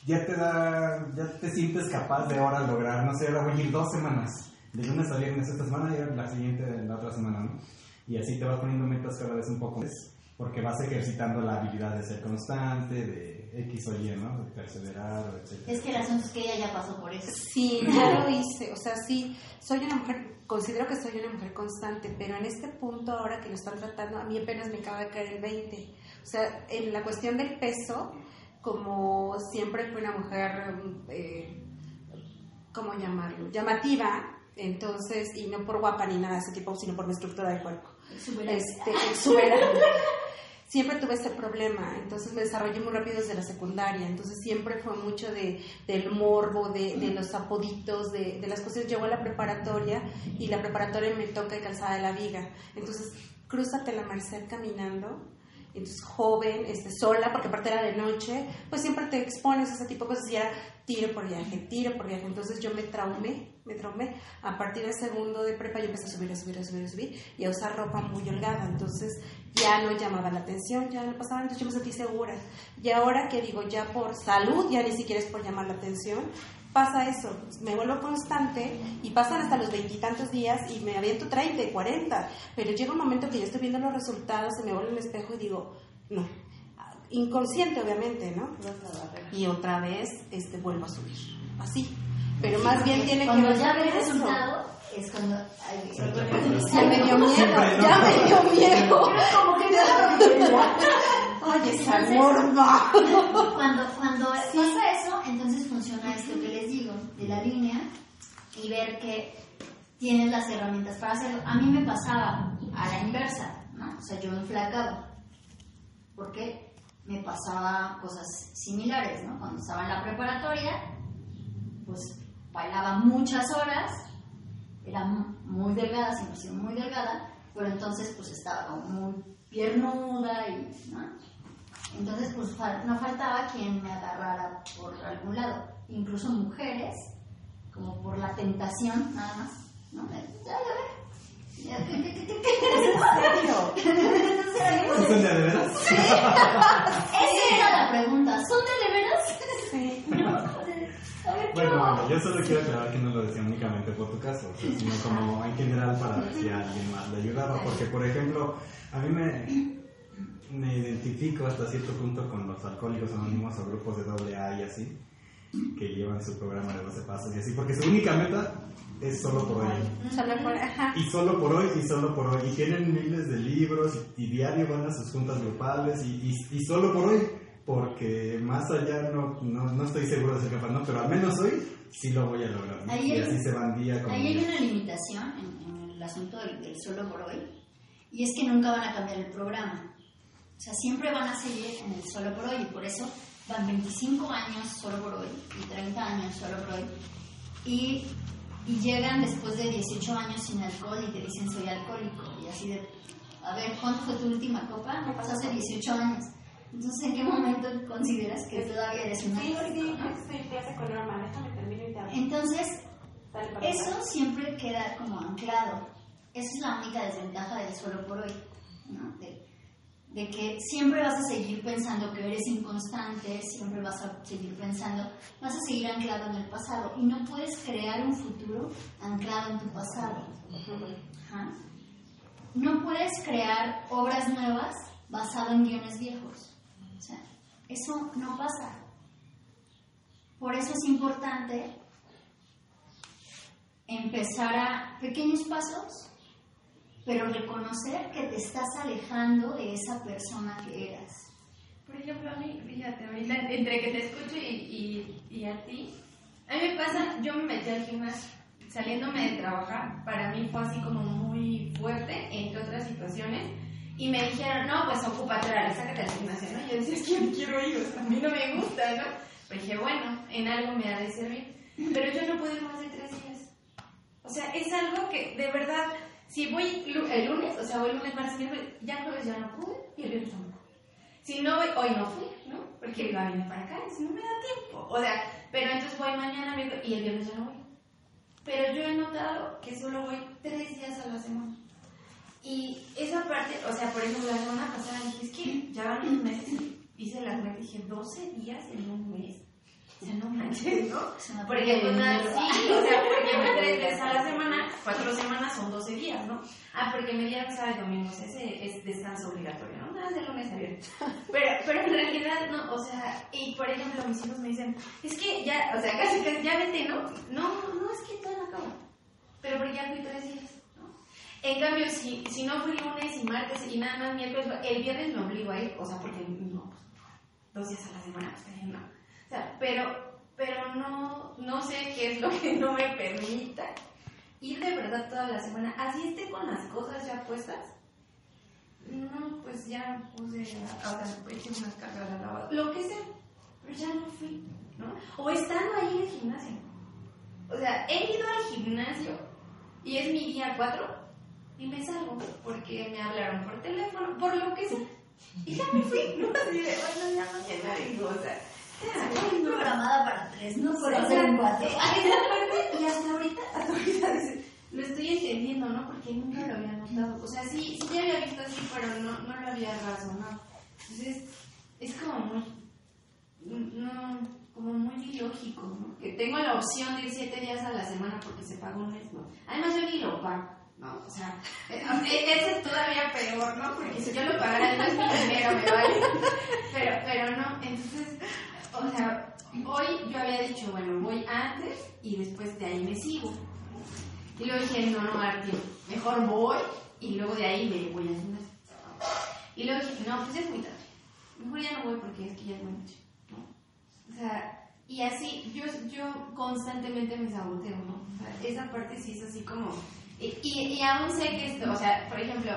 ya te da, ya te sientes capaz de ahora lograr, no sé, ahora voy a ir dos semanas, de lunes a viernes esta semana y la siguiente la otra semana, ¿no? Y así te vas poniendo metas cada vez un poco más, porque vas ejercitando la habilidad de ser constante, de X o Y, ¿no? De perseverar, etc. Es que el asunto es que ella ya pasó por eso. Sí, ya lo hice. O sea, sí, soy una mujer, considero que soy una mujer constante, pero en este punto, ahora que lo están tratando, a mí apenas me acaba de caer el 20. O sea, en la cuestión del peso, como siempre fui una mujer, eh, ¿cómo llamarlo? Llamativa, entonces, y no por guapa ni nada de ese tipo, sino por mi estructura de cuerpo. Este, exuberante. Siempre tuve ese problema, entonces me desarrollé muy rápido desde la secundaria, entonces siempre fue mucho de, del morbo, de, de los apoditos, de, de las cosas. Llego a la preparatoria y la preparatoria me toca de calzada de la viga, entonces crúzate la Merced caminando, entonces joven, este, sola, porque aparte era de noche, pues siempre te expones a ese tipo de cosas y era tiro por viaje, tiro por viaje. Entonces yo me traumé, me traumé. A partir del segundo de prepa yo empecé a subir, a subir, a subir, a subir y a usar ropa muy holgada. Entonces ya no llamaba la atención, ya no pasaba, entonces yo me sentí segura. Y ahora que digo, ya por salud, ya ni siquiera es por llamar la atención, pasa eso, me vuelvo constante y pasan hasta los veintitantos días y me aviento 30, 40, pero llega un momento que ya estoy viendo los resultados, se me vuelve el espejo y digo, no, inconsciente obviamente, ¿no? Y otra vez este, vuelvo a subir, así. Pero más bien tiene que Cuando ver ya ve el resultado, es cuando. ay, Ya me dio miedo, ya me dio miedo. Como que ya Oye, esa. Cuando, cuando pasa eso, entonces la línea, y ver que tienes las herramientas para hacerlo. A mí me pasaba a la inversa, ¿no? O sea, yo enflacaba. Porque me pasaba cosas similares, ¿no? Cuando estaba en la preparatoria, pues bailaba muchas horas, era mu- muy delgada, siempre he sido muy delgada, pero entonces pues estaba como muy piernuda y, ¿no? Entonces, pues no faltaba quien me agarrara por algún lado, incluso mujeres, como por la tentación, nada más, ¿no? Ya, ya ve. Ya, ¿qué- qué- qué- qué- qué- ¿Sí son de veras? Esa era la pregunta, ¿son de de veras? Sí. A ver, ¿qué Bueno, yo solo quiero aclarar que no lo decía únicamente por tu caso, o sea, sino como en general para ver si a alguien más le ayudaba. Porque, por ejemplo, a mí me, me identifico hasta cierto punto con los alcohólicos anónimos o grupos de doble A y así, que llevan su programa de 12 pasos y así, porque su única meta es solo por hoy. Solo por, ajá. Y solo por hoy, y solo por hoy. Y tienen miles de libros y, y diario van a sus juntas grupales y, y, y solo por hoy. Porque más allá no, no, no estoy seguro de ser capaz, ¿no? Pero al menos hoy sí lo voy a lograr. ¿no? Ahí Y hay- así se van día con Ahí hay una limitación en, en el asunto del, del solo por hoy, y es que nunca van a cambiar el programa. O sea, siempre van a seguir en el solo por hoy, y por eso van 25 años solo por hoy y 30 años solo por hoy. Y, y llegan después de 18 años sin alcohol y te dicen soy alcohólico, y así de, a ver, ¿cuándo fue tu última copa? No pasó hace 18 años. Entonces, ¿en qué momento consideras que todavía eres una Sí, sí, alcohólico, no? estoy en clase con Norma, déjame terminar y te. Entonces, eso siempre queda como anclado. Esa es la única desventaja del solo por hoy, ¿no? De, de que siempre vas a seguir pensando que eres inconstante, siempre vas a seguir pensando, vas a seguir anclado en el pasado y no puedes crear un futuro anclado en tu pasado. No puedes crear obras nuevas basado en guiones viejos. Eso no pasa. Por eso es importante empezar a pequeños pasos, pero reconocer que te estás alejando de esa persona que eras. Por ejemplo, a mí, fíjate, ahorita entre que te escucho y, y, y a ti, a mí me pasa, yo me metí al gimnasio, saliéndome de trabajar, para mí fue así como muy fuerte, entre otras situaciones, y me dijeron, no, pues ocúpate ahora, sácate al gimnasio, ¿no? Yo decía, es que quiero ir, o sea, a mí no me gusta, ¿no? Pero dije, bueno, en algo me ha de servir, pero yo no ir más de tres días. O sea, es algo que de verdad, si voy el lunes, o sea, voy lunes, martes, miércoles, ya jueves ya no pude y el viernes tampoco. Si no voy, hoy no fui, ¿no? Porque iba a venir para acá, y si no me da tiempo. O sea, pero entonces voy mañana miércoles, y el viernes ya no voy. Pero yo he notado que solo voy tres días a la semana. Y esa parte, o sea, por ejemplo, la semana pasada dije, es que ya van unos meses hice la cuenta y dije, 12 días en un mes. O sea, no manches, ¿no? Porque, pues, nada, dinero. sí, o sea, porque tres veces a la semana, cuatro semanas son 12 días, ¿no? Ah, porque me dieron sábado y domingo, o sea, ese es descanso obligatorio, ¿no? Nada de lunes a viernes. Pero, pero en realidad, no, o sea, y por ejemplo, mis hijos me dicen, es que ya, o sea, casi que ya vete, ¿no? No, no, es que todavía no acabo. Pero porque ya fui tres días, ¿no? En cambio, si, si no fui lunes y martes y nada más miércoles, el viernes me obligo a ir, o sea, porque no, pues, dos días a la semana, pues no. O sea, pero, pero no, no sé qué es lo que no me permita ir de verdad toda la semana. Así esté con las cosas ya puestas. No, pues ya puse, ahora eché unas cargas la lavadora, lo que sea, pero ya no fui, ¿no? O estando ahí en el gimnasio. O sea, he ido al gimnasio y es mi día 4 y me salgo porque me hablaron por teléfono, por lo que sea. Y ya me fui, ¿no? Así de, bueno, ya mañana digo, o sea, programada para tres, no hacer un cuatro. y hasta ahorita, hasta ahorita lo estoy entendiendo, ¿no? Porque nunca lo había notado. O sea, sí, sí ya había visto así, pero no, no lo había razonado. Entonces, es como muy, no, como muy ilógico, ¿no? Que tengo la opción de ir siete días a la semana porque se paga un mes, ¿no? Además, yo ni lo pago. ¿no? O sea, eh, eh, eso es todavía peor, ¿no? Porque si yo lo pagara, no es mi dinero, me vale. Pero, pero no, entonces, o sea, hoy yo había dicho, bueno, voy antes y después de ahí me sigo. Y luego dije, no, no a tiempo. Mejor voy y luego de ahí me voy al gimnasio. Y luego dije, no, pues es muy tarde. Mejor ya no voy porque es que ya es muy noche. ¿no? O sea, y así, yo, yo constantemente me saboteo, ¿no? O sea, esa parte sí es así como... Y, y, y aún sé que esto, o sea, por ejemplo,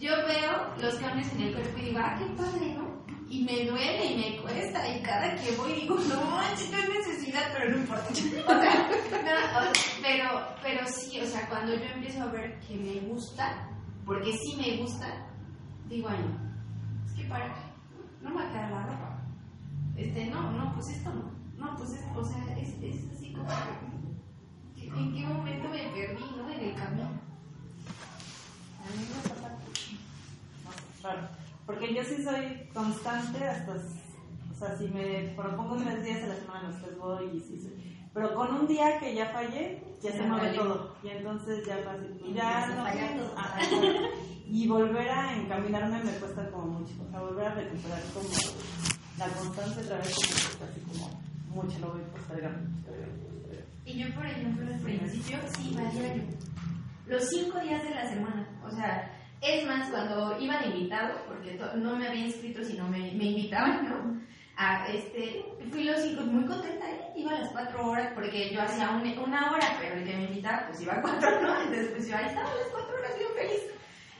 yo veo los cambios en el cuerpo y digo, ah, qué padre, ¿no? Y me duele y me cuesta, y cada que voy digo, no manches, no hay necesidad, pero no importa. No, pero, pero sí, o sea, cuando yo empiezo a ver que me gusta, porque sí me gusta, digo, ay, es que para qué, no me va a quedar la ropa. Este, no, no, pues esto no, no, pues es, o sea, es, es así como, ¿en qué momento me perdí, no? En el camino. A mí me pasa raro. Porque yo sí soy constante hasta. O sea, si me propongo tres días a la semana, después voy y sí, sí. Pero con un día que ya fallé, ya se mueve todo. Y entonces ya pasa. Y Ya no. Y volver a encaminarme me cuesta como mucho. O sea, volver a recuperar como la constancia otra vez, que está así como mucho. Lo voy postergando. Y yo, por ejemplo, al principio sí diario. Los cinco días de la semana. O sea, es más, cuando iban invitados, porque no me había inscrito, sino me, me invitaban, ¿no? A este, fui los cinco, muy contenta, ¿eh? Iba a las cuatro horas, porque yo hacía un- una hora, pero el que me invitaba, pues iba a cuatro, ¿no? Entonces, pues yo ahí estaba las cuatro horas bien feliz.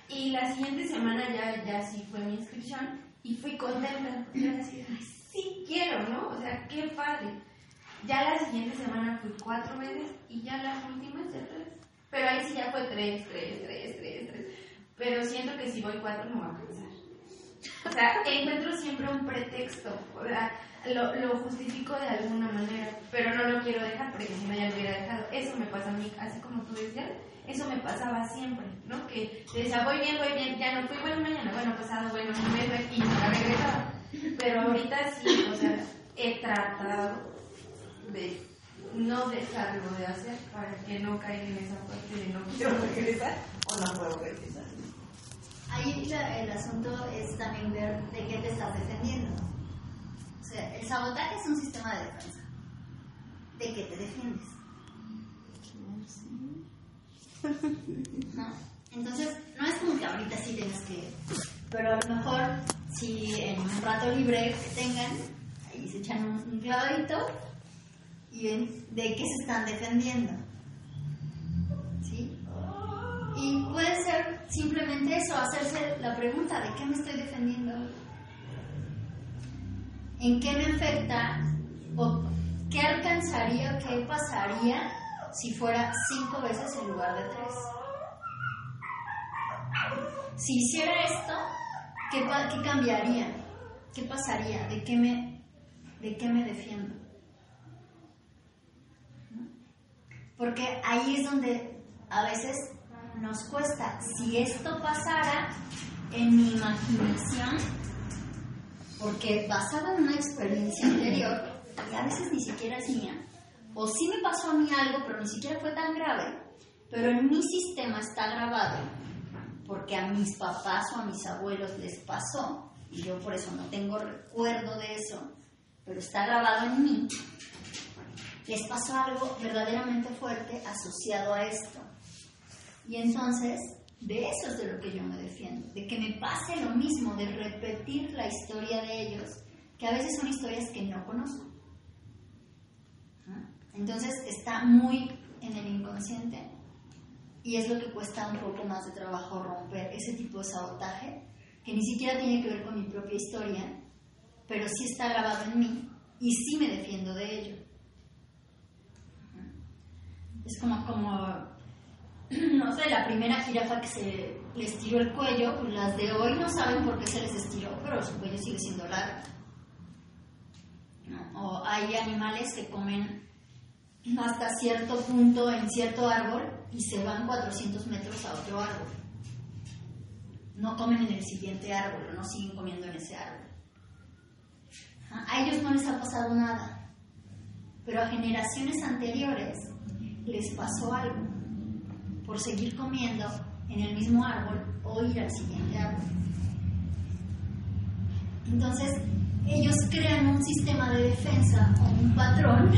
Y la siguiente semana ya, ya sí fue mi inscripción y fui contenta. Yo decía, "Ay, sí quiero, ¿no? O sea, qué padre. Ya la siguiente semana fui cuatro veces y ya las últimas ya tres. Pero ahí sí ya fue tres, tres, tres, tres, tres. Pero siento que si voy cuatro no va a alcanzar. O sea, encuentro siempre un pretexto, lo, lo justifico de alguna manera, pero no lo quiero dejar porque si no ya lo hubiera dejado. Eso me pasa a mí, así como tú decías, eso me pasaba siempre, ¿no? Que te decía, voy bien, voy bien, ya no fui, bueno, mañana, bueno, pasado, bueno, un mes aquí, regresaba. Pero ahorita sí, o sea, he tratado de no dejarlo de hacer para que no caiga en esa parte de no quiero regresar o no puedo regresar. Ahí la- el asunto es también ver de qué te estás defendiendo. O sea, el sabotaje es un sistema de defensa. ¿De qué te defiendes? ¿No? Entonces, no es como que ahorita sí tienes que... Pero a lo mejor, si en un rato libre que tengan, ahí se echan un, un clavadito y ven de qué se están defendiendo. ¿Sí? Y puede ser simplemente eso, hacerse la pregunta de qué me estoy defendiendo, en qué me afecta o qué alcanzaría qué pasaría si fuera cinco veces en lugar de tres. Si hiciera esto, ¿qué, qué cambiaría? ¿Qué pasaría? ¿De qué me, de qué me defiendo? Porque ahí es donde a veces nos cuesta. Si esto pasara en mi imaginación, porque basada en una experiencia anterior, y a veces ni siquiera es mía, o sí me pasó a mí algo, pero ni siquiera fue tan grave, pero en mi sistema está grabado, porque a mis papás o a mis abuelos les pasó, y yo por eso no tengo recuerdo de eso, pero está grabado en mí, les pasó algo verdaderamente fuerte asociado a esto. Y entonces, de eso es de lo que yo me defiendo, de que me pase lo mismo, de repetir la historia de ellos, que a veces son historias que no conozco. ¿Ah? Entonces está muy en el inconsciente y es lo que cuesta un poco más de trabajo romper ese tipo de sabotaje, que ni siquiera tiene que ver con mi propia historia, pero sí está grabado en mí y sí me defiendo de ello. Es como, como, no sé, la primera jirafa que se les estiró el cuello, pues las de hoy no saben por qué se les estiró, pero su cuello sigue siendo largo. ¿no? O hay animales que comen hasta cierto punto en cierto árbol y se van 400 metros a otro árbol. No comen en el siguiente árbol, no siguen comiendo en ese árbol. A ellos no les ha pasado nada, pero a generaciones anteriores les pasó algo por seguir comiendo en el mismo árbol o ir al siguiente árbol. Entonces, ellos crean un sistema de defensa o un patrón.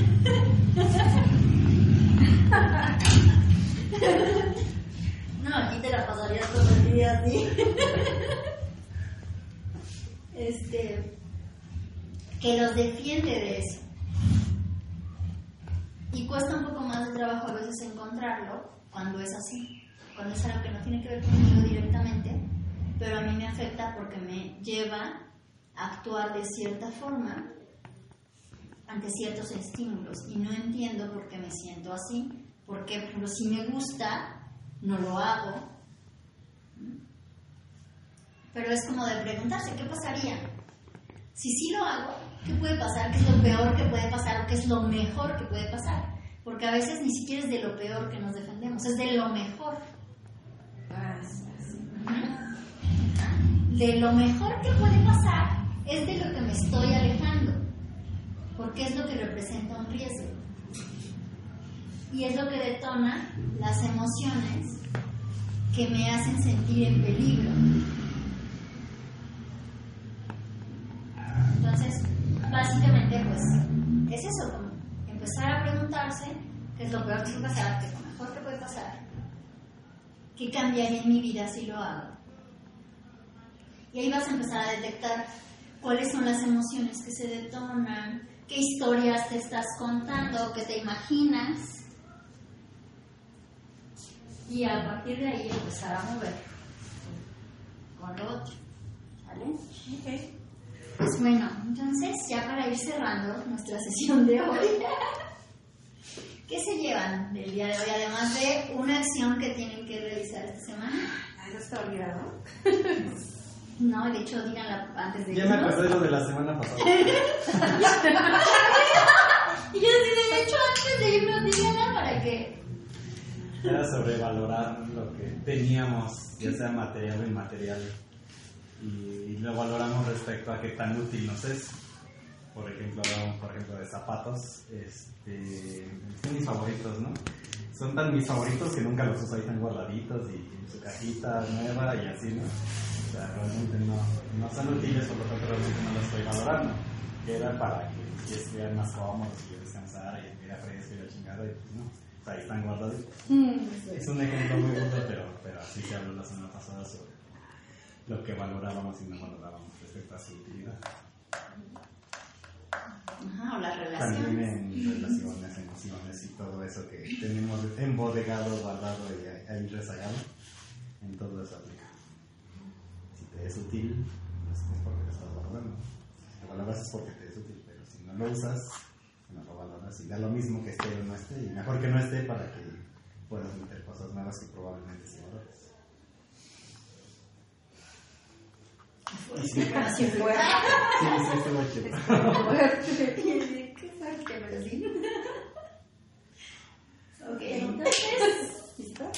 no, aquí te la pasarías todo el día así. este, que los defiende de eso. Y cuesta un poco más de trabajo a veces encontrarlo cuando es así, cuando es algo que no tiene que ver conmigo directamente, pero a mí me afecta porque me lleva a actuar de cierta forma ante ciertos estímulos y no entiendo por qué me siento así, porque por ejemplo, si me gusta, no lo hago. Pero es como de preguntarse, ¿qué pasaría? Si sí lo hago, ¿qué puede pasar? ¿Qué es lo peor que puede pasar? ¿O qué es lo mejor que puede pasar? Porque a veces ni siquiera es de lo peor que nos defendemos, es de lo mejor. De lo mejor que puede pasar es de lo que me estoy alejando, porque es lo que representa un riesgo. Y es lo que detona las emociones que me hacen sentir en peligro. Entonces, básicamente, pues, es eso, empezar a preguntarse qué es lo peor que puede pasar, qué es lo mejor que puede pasar, qué cambiaría en mi vida si lo hago. Y ahí vas a empezar a detectar cuáles son las emociones que se detonan, qué historias te estás contando, qué te imaginas. Y a partir de ahí empezar a mover con lo otro. ¿Vale? Ok. Pues bueno, entonces ya para ir cerrando nuestra sesión de hoy, ¿qué se llevan del día de hoy? Además de una acción que tienen que realizar esta semana. ¿Eso está olvidado? No, de hecho, díganla antes de Ya me acordé lo de la semana pasada. Y yo así, de hecho, antes de irnos, díganla para que... Era sobrevalorar lo que teníamos, ya sea material o inmaterial. Y lo valoramos respecto a qué tan útil nos es. Por ejemplo, hablamos por ejemplo de zapatos. Este, son mis favoritos, ¿no? Son tan mis favoritos que nunca los uso ahí tan guardaditos y en su cajita nueva y así, ¿no? O sea, realmente no, no son útiles, por lo tanto realmente no los estoy valorando. Que era para que si estuvieran más cómodos y yo descansara y estuviera fresco y la chingada, y pues no. O sea, ahí están guardaditos. Es un ejemplo muy burdo, pero, pero así se habló la semana pasada sobre lo que valorábamos y no valorábamos respecto a su utilidad. Ajá, o las También relaciones. en relaciones, emociones y todo eso que tenemos embodegado, guardado y ahí- rezagado, en todo eso aplica. Si te es útil, pues es porque lo estás valorando. Si lo valoras es porque te es útil, pero si no lo usas, no lo valoras y da lo mismo que esté o no esté, y mejor que no esté para que puedas meter cosas nuevas que probablemente sí valores. Y sí, Así fue. sí, sí, estuvo chido. ¿Qué sabes que me decís? Ok, entonces, ¿Listo?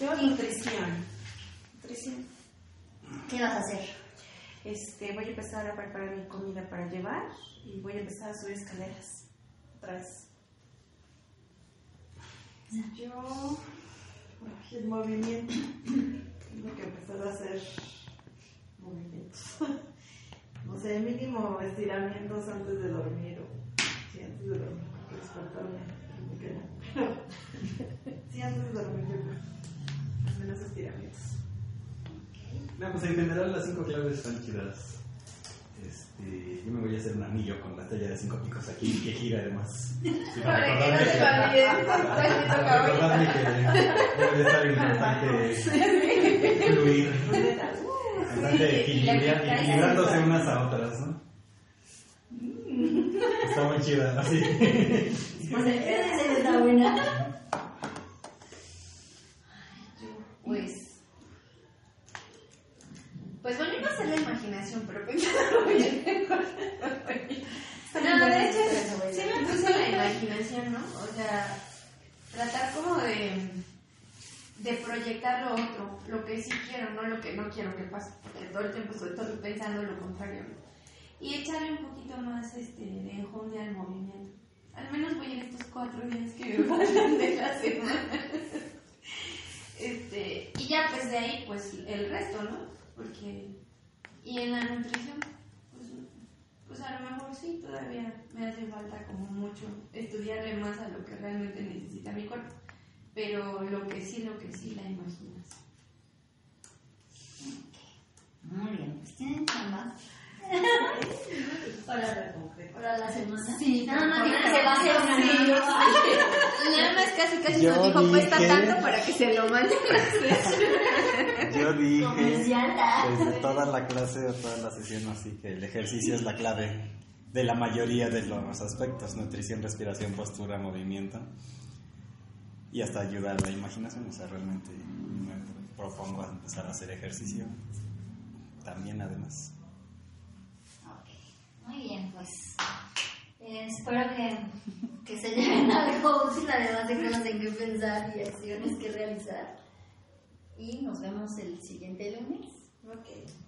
Yo nutrición. Nutrición. ¿qué vas a hacer? Este, voy a empezar a preparar mi comida para llevar y voy a empezar a subir escaleras. Otra vez. Yo, el movimiento, tengo que empezar a hacer movimientos. No sé, mínimo estiramientos antes de dormir o sí, antes de dormir, porque despertarme como que no. Pero sí, antes de dormir yo creo. Al menos estiramientos. No, pues en general las cinco claves están chidas. Este, yo me voy a hacer un anillo con la talla de cinco picos aquí que gira además. Sí, Para que recordarme me para recordarme que debe de estar importante fluir, bastante equilibra- equilibrándose unas a otras, ¿no? Está muy chida, así. Pues esa está buena. Pues. Pues bueno, iba a ser la imaginación, pero pensándolo bien. No, de hecho, sí me puse la imaginación, ¿no? O sea, tratar como de, de proyectar lo otro, lo que sí quiero, no lo que no quiero que pase, porque todo el tiempo estoy pensando lo contrario. Y echarle un poquito más este, de enjundia al movimiento. Al menos voy en estos cuatro días que me faltan de la semana. Este, y ya pues de ahí pues el resto, ¿no? Porque, y en la nutrición, pues, pues a lo mejor sí, todavía me hace falta como mucho estudiarle más a lo que realmente necesita mi cuerpo. Pero lo que sí, lo que sí, la imaginación. Muy bien, pues tienen chamba. para, para la semana. Sí, nada más dijo que se va a hacer una. Nada más casi casi Yo nos dijo cuesta tanto para que se lo hacer. Yo dije desde toda la clase o toda la sesión así que el ejercicio es la clave de la mayoría de los aspectos, nutrición, respiración, postura, movimiento y hasta ayuda a la imaginación, o sea, realmente me propongo a empezar a hacer ejercicio también además. Ok, Muy bien, pues eh, espero que, que se lleven algo útil, además de cosas en que pensar y acciones que realizar. Y nos vemos el siguiente lunes. Ok, gracias.